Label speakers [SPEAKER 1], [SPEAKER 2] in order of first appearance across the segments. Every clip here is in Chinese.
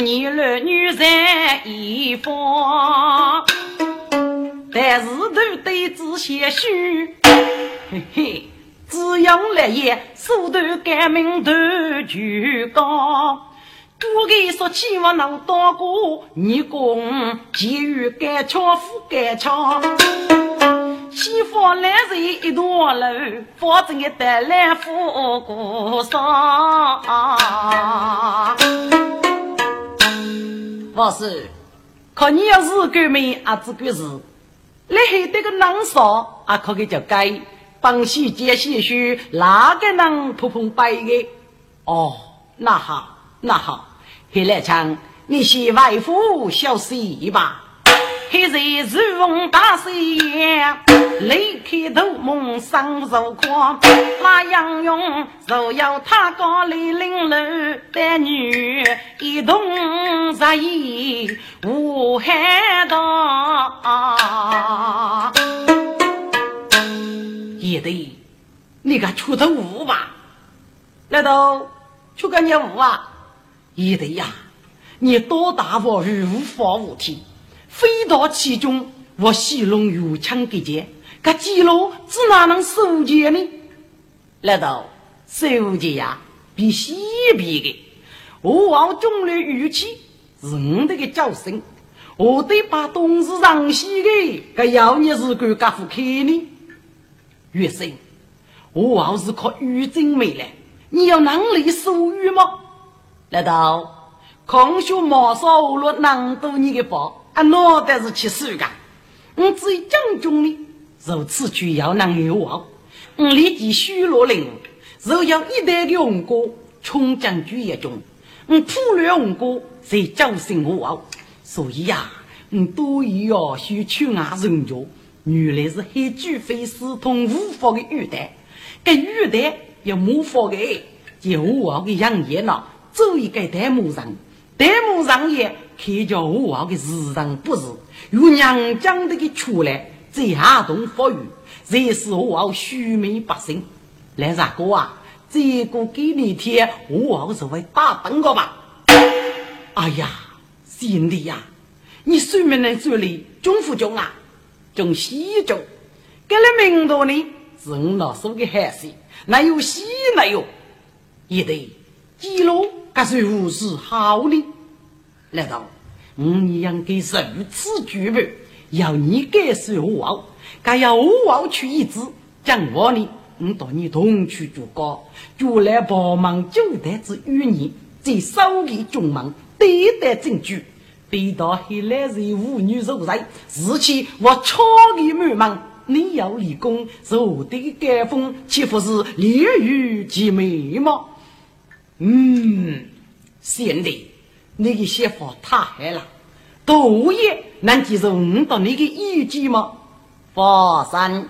[SPEAKER 1] 妇女儿女在一方，但是都对子些许，嘿嘿，只用来也，手段改名头就高。我给说起我能当过，你公急于改巧夫改巧，西方来人一栋楼，房子一带来富过上。我是，可你要是革命啊，这个是，你还得个能少，阿，可给叫改，帮西接些许，哪个能碰碰白的？哦，那好，那好。黑来唱，你先外父小息吧。黑在如风大水烟，雷开头梦上如狂。那杨勇若要他高雷凌楼，带女一同入夜无海道。也得，你个出头舞吧？来头出个你舞啊？也得呀，你多大我无法无天，飞到其中，我戏龙有枪给剑，这几路只哪能收剑呢？难道收剑呀？比西比的，我往中的语气是我的个叫声，我得把东西让西的，这要你是敢干不开呢？月生，我要是靠玉真没来，你有能力收玉吗？来到空穴毛少无路难渡你的宝，啊，脑袋是七十个。我只有将军呢，如此就要能有望。我立即虚罗领，若要一代的红歌，冲将军一中，我普略红歌，才叫声我望。所以呀，我多要需求俺人家，原来是黑巨非四通无法的玉带，这玉带要模仿的，就我的养眼了。做一个弹幕上，弹幕上也看着我好的日常不是，有娘讲的个出来，在下动发育，这是我好虚名百姓。来啥哥啊？这个给你贴，我好是会打灯个吧？哎呀，兄弟呀，你睡眠能做哩？中不中啊？中西中，给了名多呢，是我老师的孩子，哪有西哪有？也得记录。这是无事好呢？难道我应该如此举备？要你感受我，该要我去一支将我呢？我到你同去做高，就来帮忙交代之与你，在手里中忙，对待证据，背到黑来人妇女受人，事情我超力满忙。你要立功，受的改封，岂不是烈日极美吗？嗯，贤弟，你的想法太好了。杜爷能接受我到你的意见吗？佛山，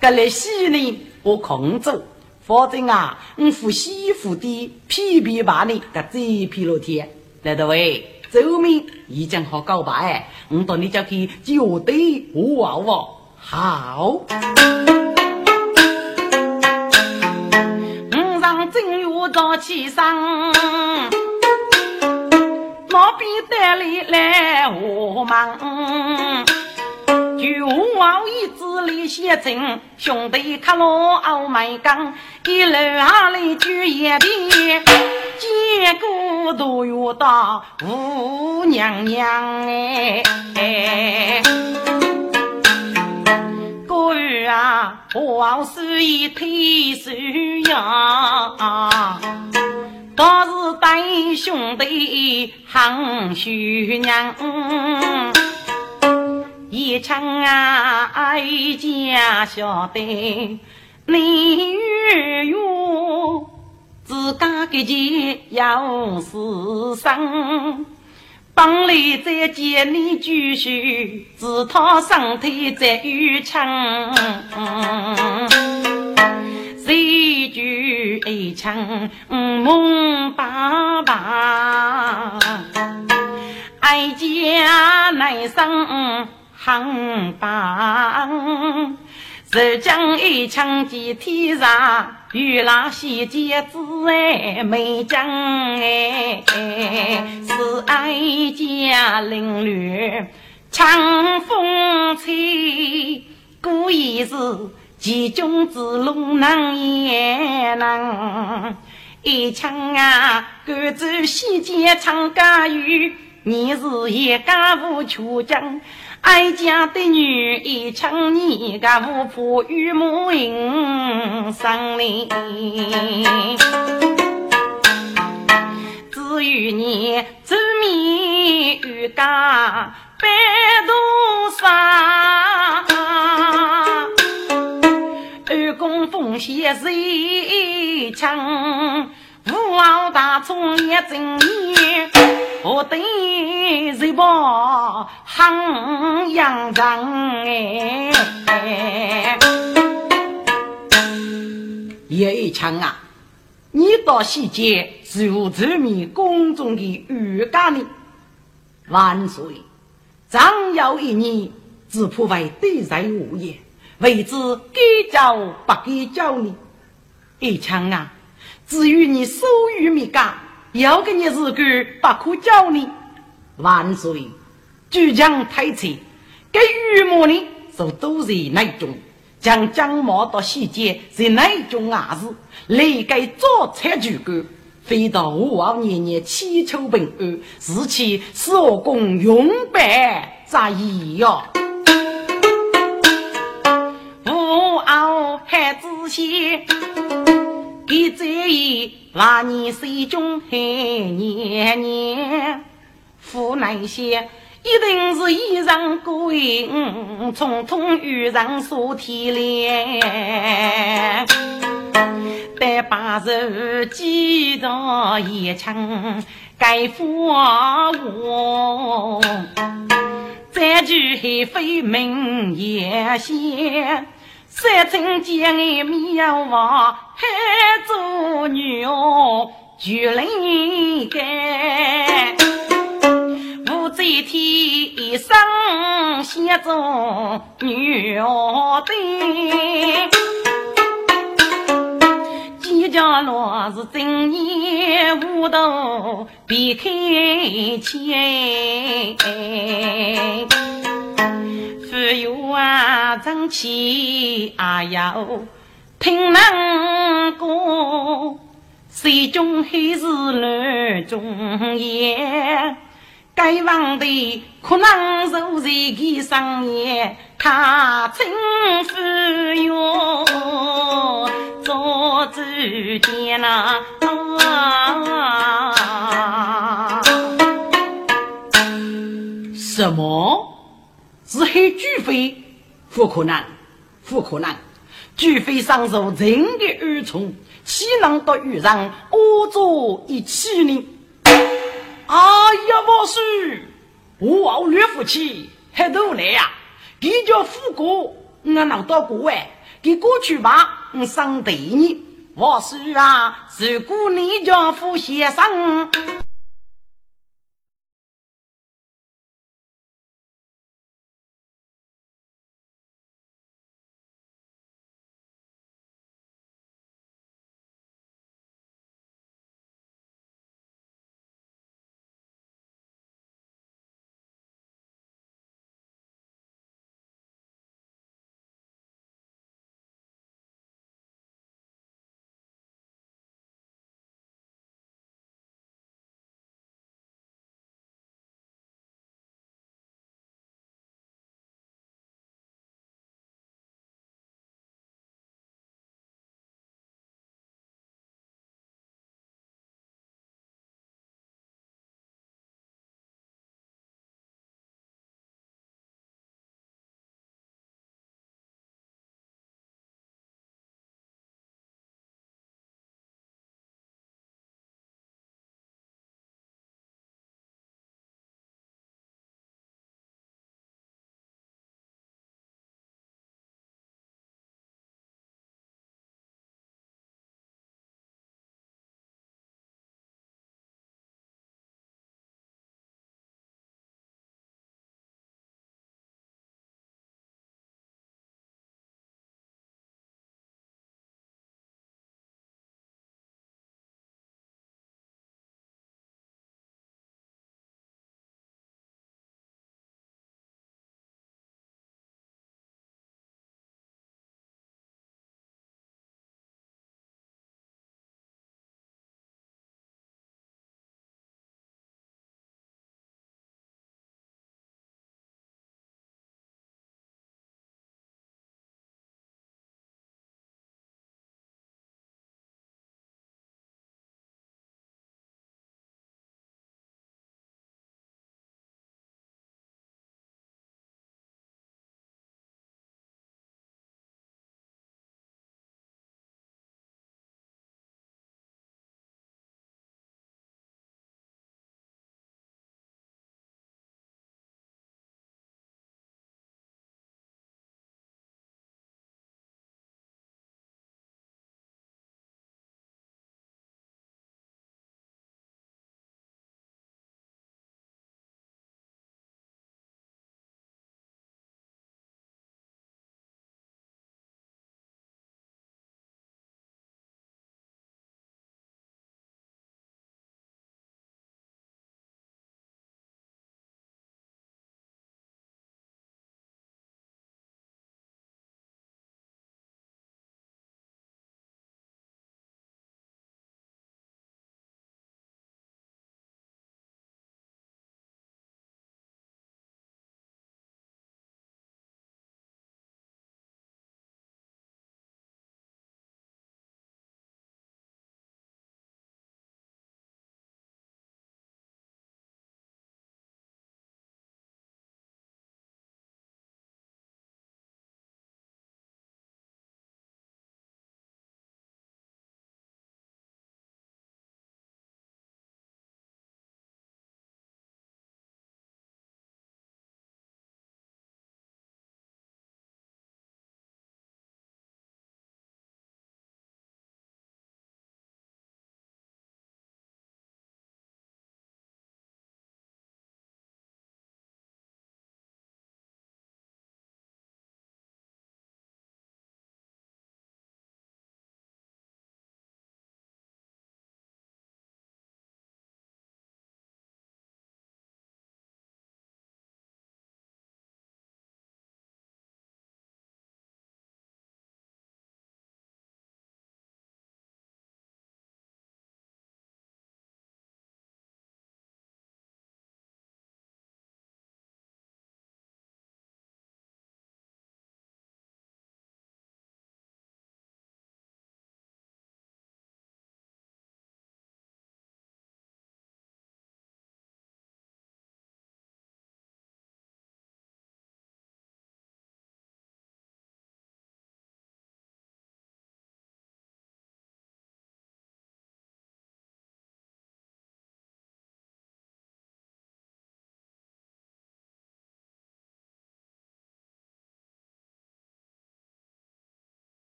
[SPEAKER 1] 格来西呢，我空走。否则啊，我扶西扶的，皮皮把你个这皮落天。来的喂，周明已经好告白，我到你家去就对我哦，好。早起上，老兵带里来我忙，就我一子里写真，兄弟看我傲慢刚，一路下来就一的，结果都遇到吴娘娘哎。啊，王师爷推手呀，倒是带兄弟喊徐娘，一唱啊，一家晓得你月月自家个钱要是生。帮里再见你举手，自讨上腿再遇枪，谁举一枪梦爸爸，哀家难生恨爸。是将一枪击天上，与那西街子哎美将哎，是爱家领略长风吹，故意是其中之龙能也能，一枪啊，赶走西街长家雨，你是一家无缺将。哀家的女一唱，你个巫婆与母应上哩。至于你织米与家白头纱，二公奉献谁唱？武王大冲也正义，我对谁把汉阳长哎？叶一强啊，你到西街如出面宫中的御家呢？万岁！张有一年，只破为对人无言，为之该教不该教呢？一强啊！至于你所欲米干，要给你日干不可教你。万岁，举将太脆，给羽毛呢，就都是那种，将将毛到细节。是那种牙子，来给做菜举干，飞到五王年年祈求平安，是其是我公永拜在意哟。五王还仔细。一在意万年水中海年年，父那些一定是衣裳过硬，匆匆遇上说天凉。待把手击到一枪，该父我，再举黑飞门也先。三春见俺苗王，海做女哦，举灵感。武则天一生先做女儿的，几家老是正年无头别开钱。只有啊，争气啊，要听能歌，水中还是乱中烟。该忘的可能坐在其上面，他称呼哟，做主见呐。
[SPEAKER 2] 什么？是黑巨飞，不可能，不可能！巨飞上手人的恩宠，岂能到遇上恶作一起呢？哎呀，王叔，我奥略夫妻还都来呀！比较富哥，我能到国外，给过去吧，我上对你。王叔啊，如果你叫富先生。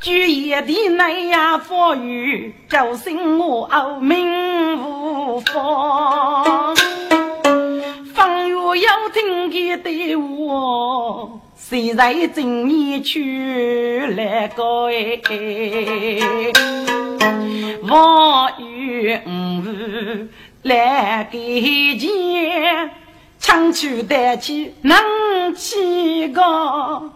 [SPEAKER 1] 举夜的那呀风雨，叫醒我命无方。方月要听的对我，谁在正面去来高哎？我与五来给钱，抢去带去能起高。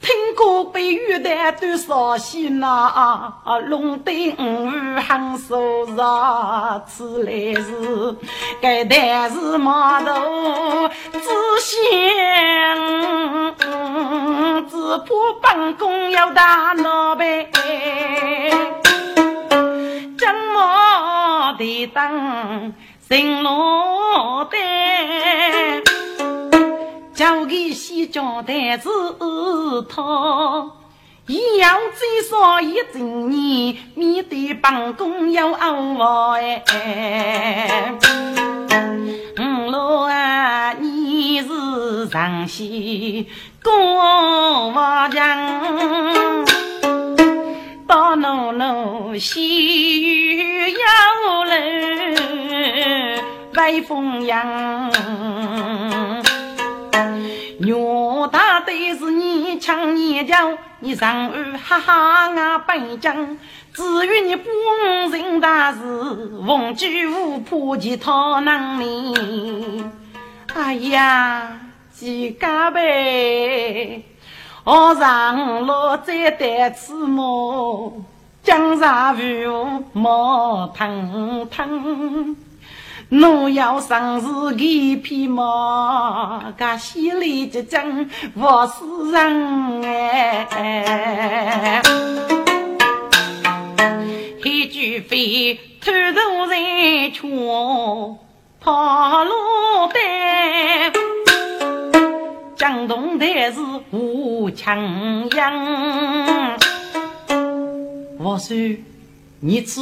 [SPEAKER 1] 听过北玉的多少戏呐？啊龙灯很熟热，此来是该台是码头知县，只怕本宫要打老板，怎么的当新罗单？交给西江台子他，也要最少一整年，面对办公要安排。五罗啊，你是上西过瓦江，到农路西雨要来外风扬。抢你叫，你上岸哈哈啊北疆。至于你本人大事，逢举无破其他能力。哎呀，几家呗，我上路再带次马，江上无毛腾腾。我要生是一匹马，噶心里就真我是人哎。一句飞偷渡在桥，跑路的江东台是无强样。
[SPEAKER 2] 我说，你吃，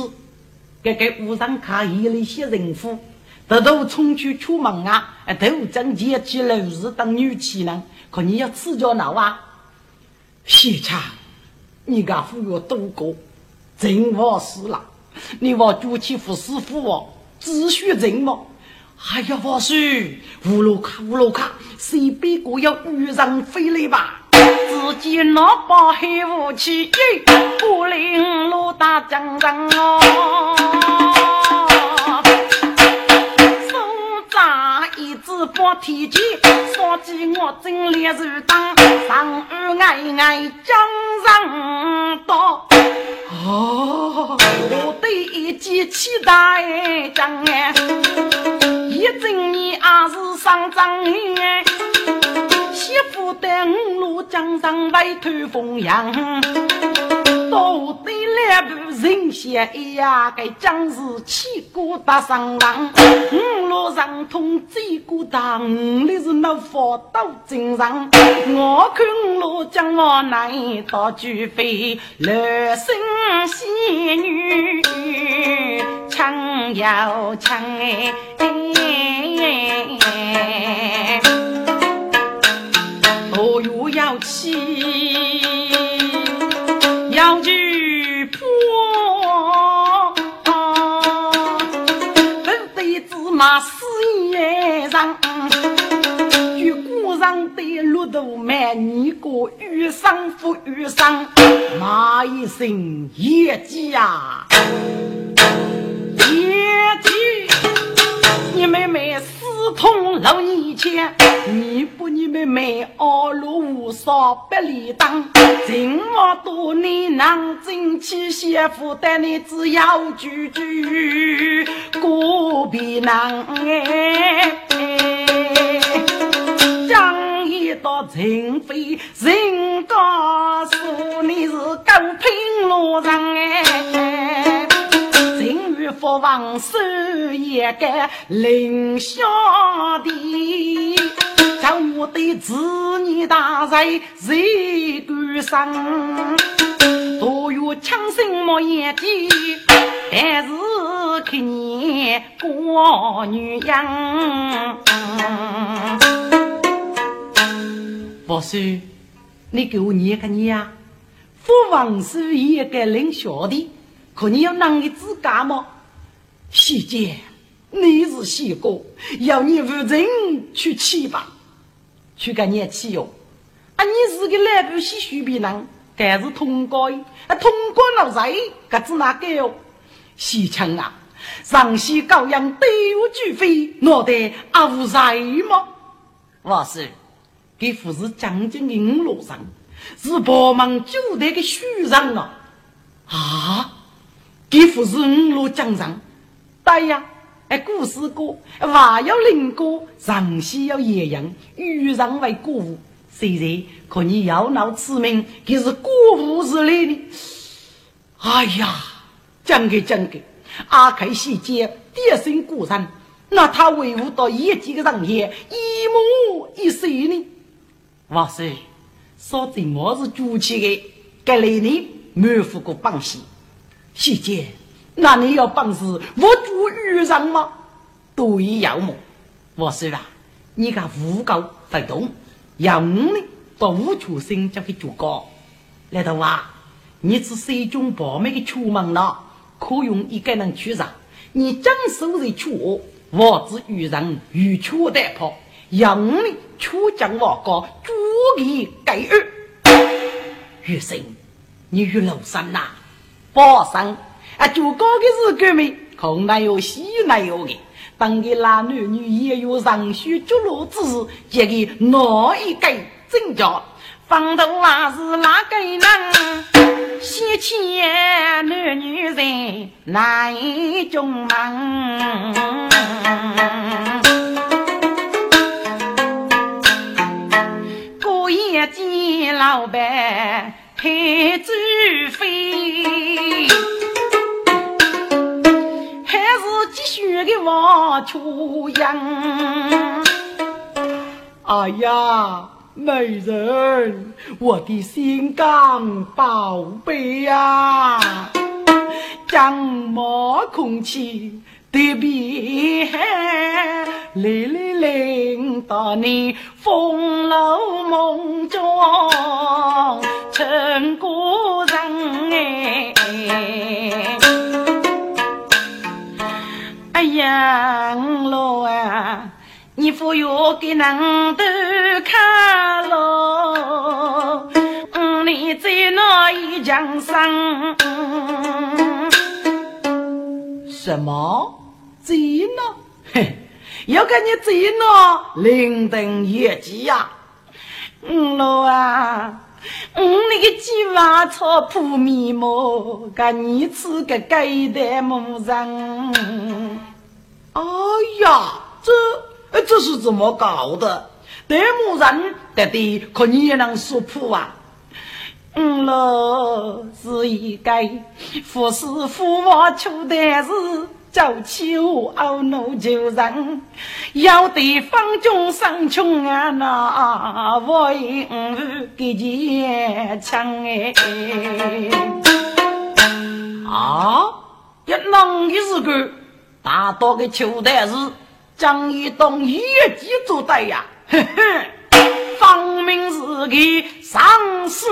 [SPEAKER 2] 给给武上卡一那些人夫。得头冲去出门啊！头整洁起楼市当女气人，可你要吃着闹啊？谢强，你家父要多过，真我死了！你往举起副师傅哦，只许人么？哎呀，我说乌鲁卡乌鲁卡，谁别个要遇上飞来吧？
[SPEAKER 1] 自己拿把黑武器，不领路打江人哦。把天机，说起我真烈如当，上岸挨挨江上刀。
[SPEAKER 2] 哦，
[SPEAKER 1] 我对一记期待将哎，一整年也是上张哎，媳妇的五路江上外头风扬。到底两部人血呀，该将士气骨打上膛，五路上通最孤单，你是那佛道精上。我看五路将我难到举飞，乐声仙女唱又唱哎，
[SPEAKER 2] 哦哟要起。
[SPEAKER 1] 的骆驼满你个遇上不遇上，
[SPEAKER 2] 骂一声野鸡呀，
[SPEAKER 1] 野鸡，你妹妹私通老年前，
[SPEAKER 2] 你不你妹妹二路无少百里当。
[SPEAKER 1] 这么多年，能争气媳妇的你只要句句过别难哎。一道情非，人家说你是狗拼路人哎。情与福王守一个林下的。将我的子女大人谁敢伤？多有枪声莫言的，但是看你过女样。
[SPEAKER 2] 宝叔，你给我念个念啊！父王是一个领小的，可你要啷个自家吗？西姐，你是西哥，要你无人去气吧，去个念气哟。啊，你是个来不西徐别人，但是通过啊，通过了谁？可子哪个哟？西强啊，上西高阳对我举飞，脑袋阿无谁吗？我是给父是将军的五路上，是帮忙九代的虚人啊！啊，给父是五路将上。对呀，哎，故事歌，话要灵歌，上戏要演人，遇人为歌舞。虽然可你要闹此名，可是歌舞之类的。哎呀，讲给讲给，阿开细节，点身鼓人，那他维护到一级的人也一模一色呢。哇塞，说这么是主气的，该来你没付过帮戏，细姐。那你要本事我做渔人吗？对，要么我说了，你看武高不动，要你把武出身交给主高。来头啊，你是水中宝美的出门了，可用一个人去上。你真手在出，我是渔人，渔出带跑，要你出将我高，主力盖二。余生，你与老三呐，报上。啊，就高的是革命，空难有喜难有的。当个男男女也有上学走路之时，这个哪一个真叫方头还是哪个人？喜钱男女人哪一种忙？见老板太子妃。学的王秋阳，哎呀，美人，我的心肝宝贝呀，将毛空气的别，泪泪淋到你风楼梦中成故人哎。哎呀，五老啊，你不要给人都看喽，你在那一江上？什么？在那？嘿，要跟你在那灵灯夜机呀？五老啊，嗯，那个鸡娃草铺面膜，给你吃个盖的木人。哎呀，这这是怎么搞的？得木人得的，可你也能说破啊？嗯喽，是一个富士富王出的是早秋懊恼旧人，要得方中生穷啊那为五给钱抢哎！啊，一弄的是个。大多的秋代是张一东一级做的呀，呵呵，方明是个上司。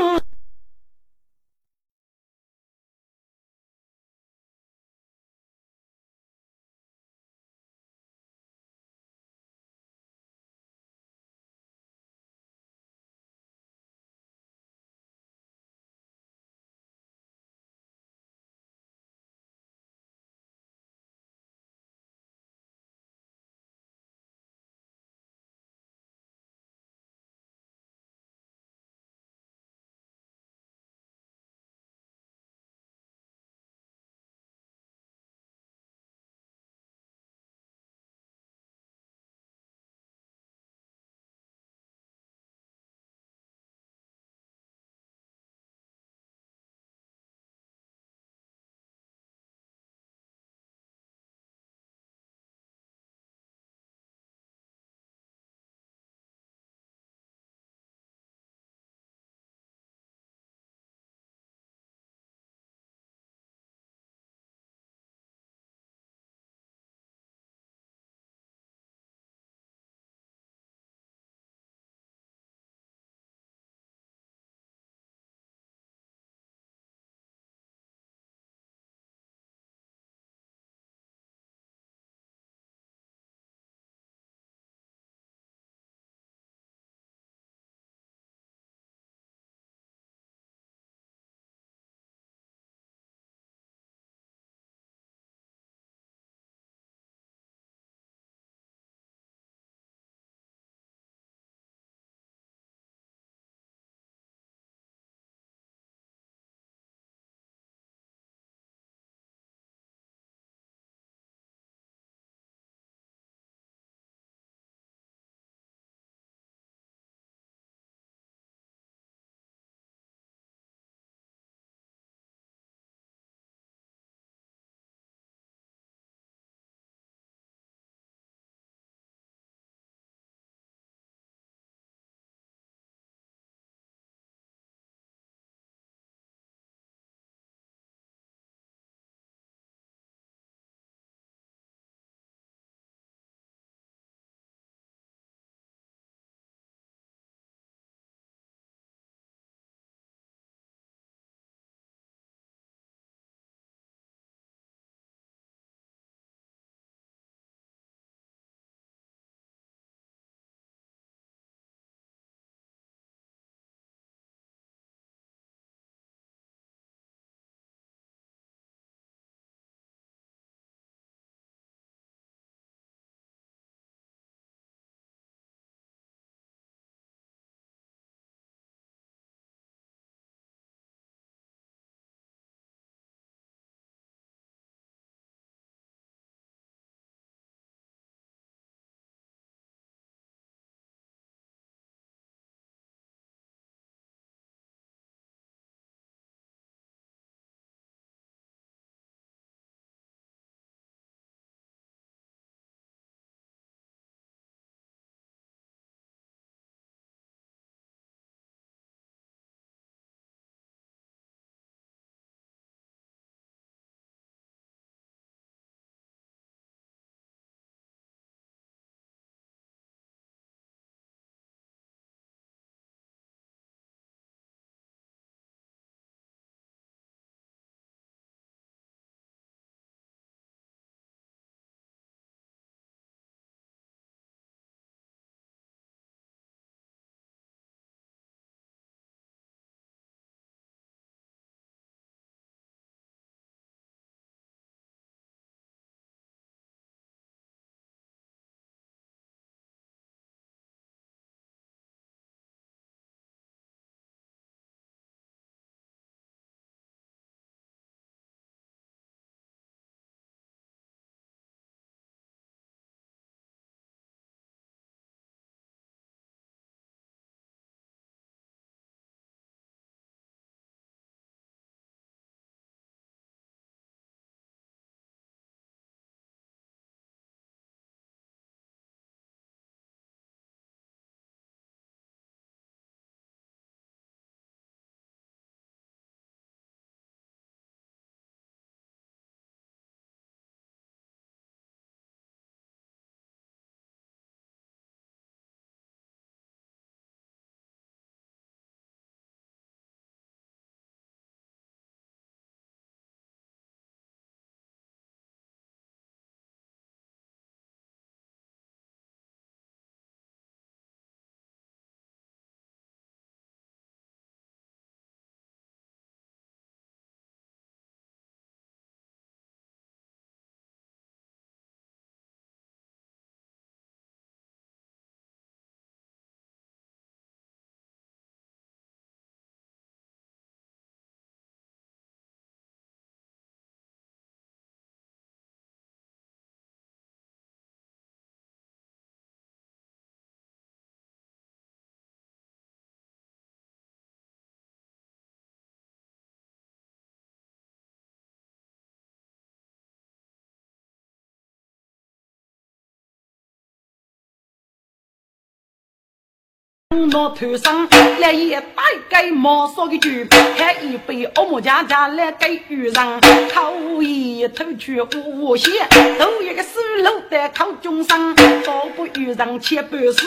[SPEAKER 1] 我头上来一大盖毛烧的酒，还一杯恶魔家家来给遇上，口一偷去无限，头一个水路在口中上，倒不遇上千百世，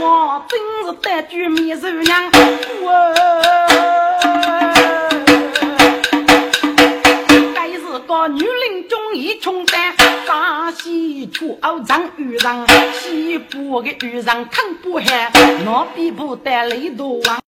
[SPEAKER 1] 我真是单句面手娘，该是个女人中意穷单，大西出傲张遇上，西部的遇上看不寒，那边不得雷多王。